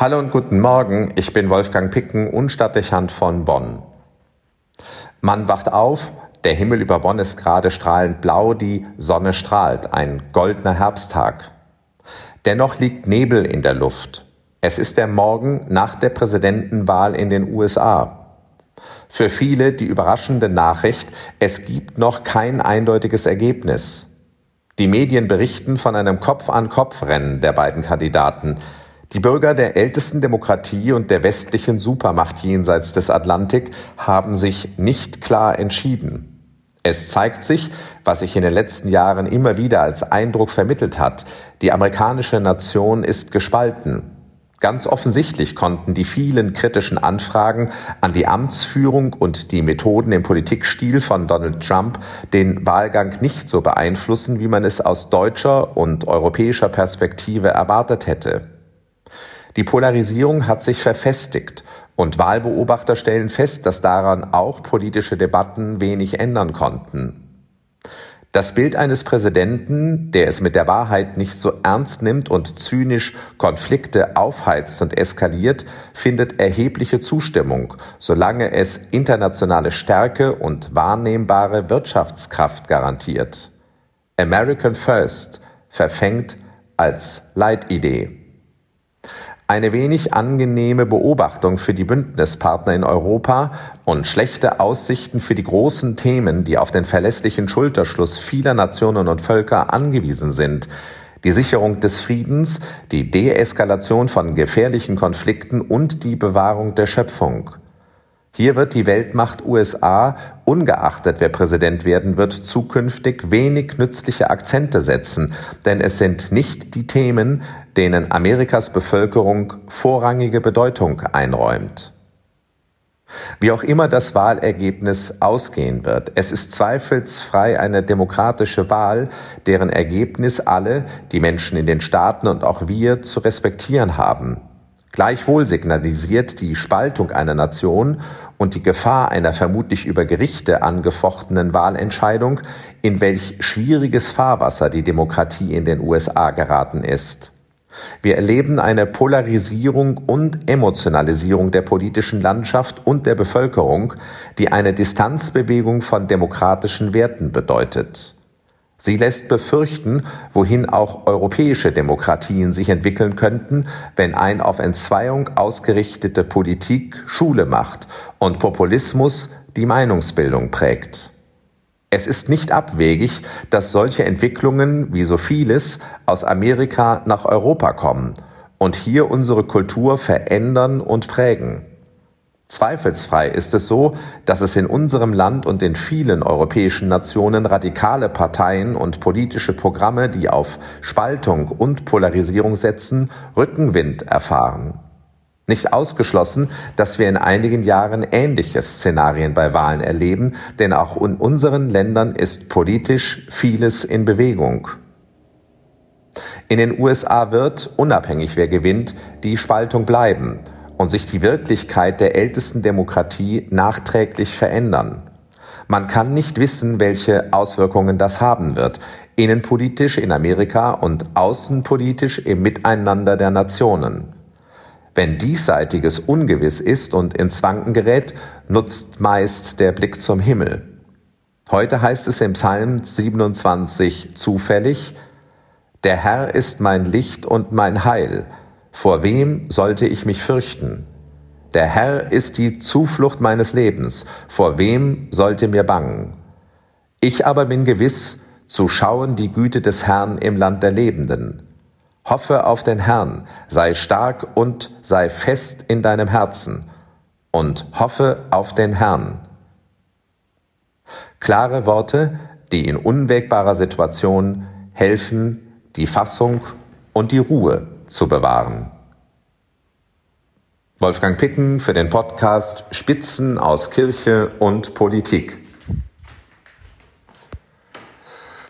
Hallo und guten Morgen, ich bin Wolfgang Picken, Unstadtdechant von Bonn. Man wacht auf, der Himmel über Bonn ist gerade strahlend blau, die Sonne strahlt, ein goldener Herbsttag. Dennoch liegt Nebel in der Luft. Es ist der Morgen nach der Präsidentenwahl in den USA. Für viele die überraschende Nachricht, es gibt noch kein eindeutiges Ergebnis. Die Medien berichten von einem Kopf-an-Kopf-Rennen der beiden Kandidaten. Die Bürger der ältesten Demokratie und der westlichen Supermacht jenseits des Atlantik haben sich nicht klar entschieden. Es zeigt sich, was sich in den letzten Jahren immer wieder als Eindruck vermittelt hat, die amerikanische Nation ist gespalten. Ganz offensichtlich konnten die vielen kritischen Anfragen an die Amtsführung und die Methoden im Politikstil von Donald Trump den Wahlgang nicht so beeinflussen, wie man es aus deutscher und europäischer Perspektive erwartet hätte. Die Polarisierung hat sich verfestigt und Wahlbeobachter stellen fest, dass daran auch politische Debatten wenig ändern konnten. Das Bild eines Präsidenten, der es mit der Wahrheit nicht so ernst nimmt und zynisch Konflikte aufheizt und eskaliert, findet erhebliche Zustimmung, solange es internationale Stärke und wahrnehmbare Wirtschaftskraft garantiert. American First verfängt als Leitidee. Eine wenig angenehme Beobachtung für die Bündnispartner in Europa und schlechte Aussichten für die großen Themen, die auf den verlässlichen Schulterschluss vieler Nationen und Völker angewiesen sind, die Sicherung des Friedens, die Deeskalation von gefährlichen Konflikten und die Bewahrung der Schöpfung. Hier wird die Weltmacht USA, ungeachtet wer Präsident werden wird, zukünftig wenig nützliche Akzente setzen, denn es sind nicht die Themen, denen Amerikas Bevölkerung vorrangige Bedeutung einräumt. Wie auch immer das Wahlergebnis ausgehen wird, es ist zweifelsfrei eine demokratische Wahl, deren Ergebnis alle, die Menschen in den Staaten und auch wir zu respektieren haben. Gleichwohl signalisiert die Spaltung einer Nation und die Gefahr einer vermutlich über Gerichte angefochtenen Wahlentscheidung, in welch schwieriges Fahrwasser die Demokratie in den USA geraten ist. Wir erleben eine Polarisierung und Emotionalisierung der politischen Landschaft und der Bevölkerung, die eine Distanzbewegung von demokratischen Werten bedeutet. Sie lässt befürchten, wohin auch europäische Demokratien sich entwickeln könnten, wenn ein auf Entzweiung ausgerichtete Politik Schule macht und Populismus die Meinungsbildung prägt. Es ist nicht abwegig, dass solche Entwicklungen wie so vieles aus Amerika nach Europa kommen und hier unsere Kultur verändern und prägen. Zweifelsfrei ist es so, dass es in unserem Land und in vielen europäischen Nationen radikale Parteien und politische Programme, die auf Spaltung und Polarisierung setzen, Rückenwind erfahren. Nicht ausgeschlossen, dass wir in einigen Jahren ähnliche Szenarien bei Wahlen erleben, denn auch in unseren Ländern ist politisch vieles in Bewegung. In den USA wird, unabhängig wer gewinnt, die Spaltung bleiben und sich die Wirklichkeit der ältesten Demokratie nachträglich verändern. Man kann nicht wissen, welche Auswirkungen das haben wird, innenpolitisch in Amerika und außenpolitisch im Miteinander der Nationen. Wenn diesseitiges ungewiss ist und ins Wanken gerät, nutzt meist der Blick zum Himmel. Heute heißt es im Psalm 27 zufällig, Der Herr ist mein Licht und mein Heil, vor wem sollte ich mich fürchten? Der Herr ist die Zuflucht meines Lebens, vor wem sollte mir bangen? Ich aber bin gewiss, zu schauen die Güte des Herrn im Land der Lebenden. Hoffe auf den Herrn, sei stark und sei fest in deinem Herzen und hoffe auf den Herrn. Klare Worte, die in unwägbarer Situation helfen, die Fassung und die Ruhe zu bewahren. Wolfgang Picken für den Podcast Spitzen aus Kirche und Politik.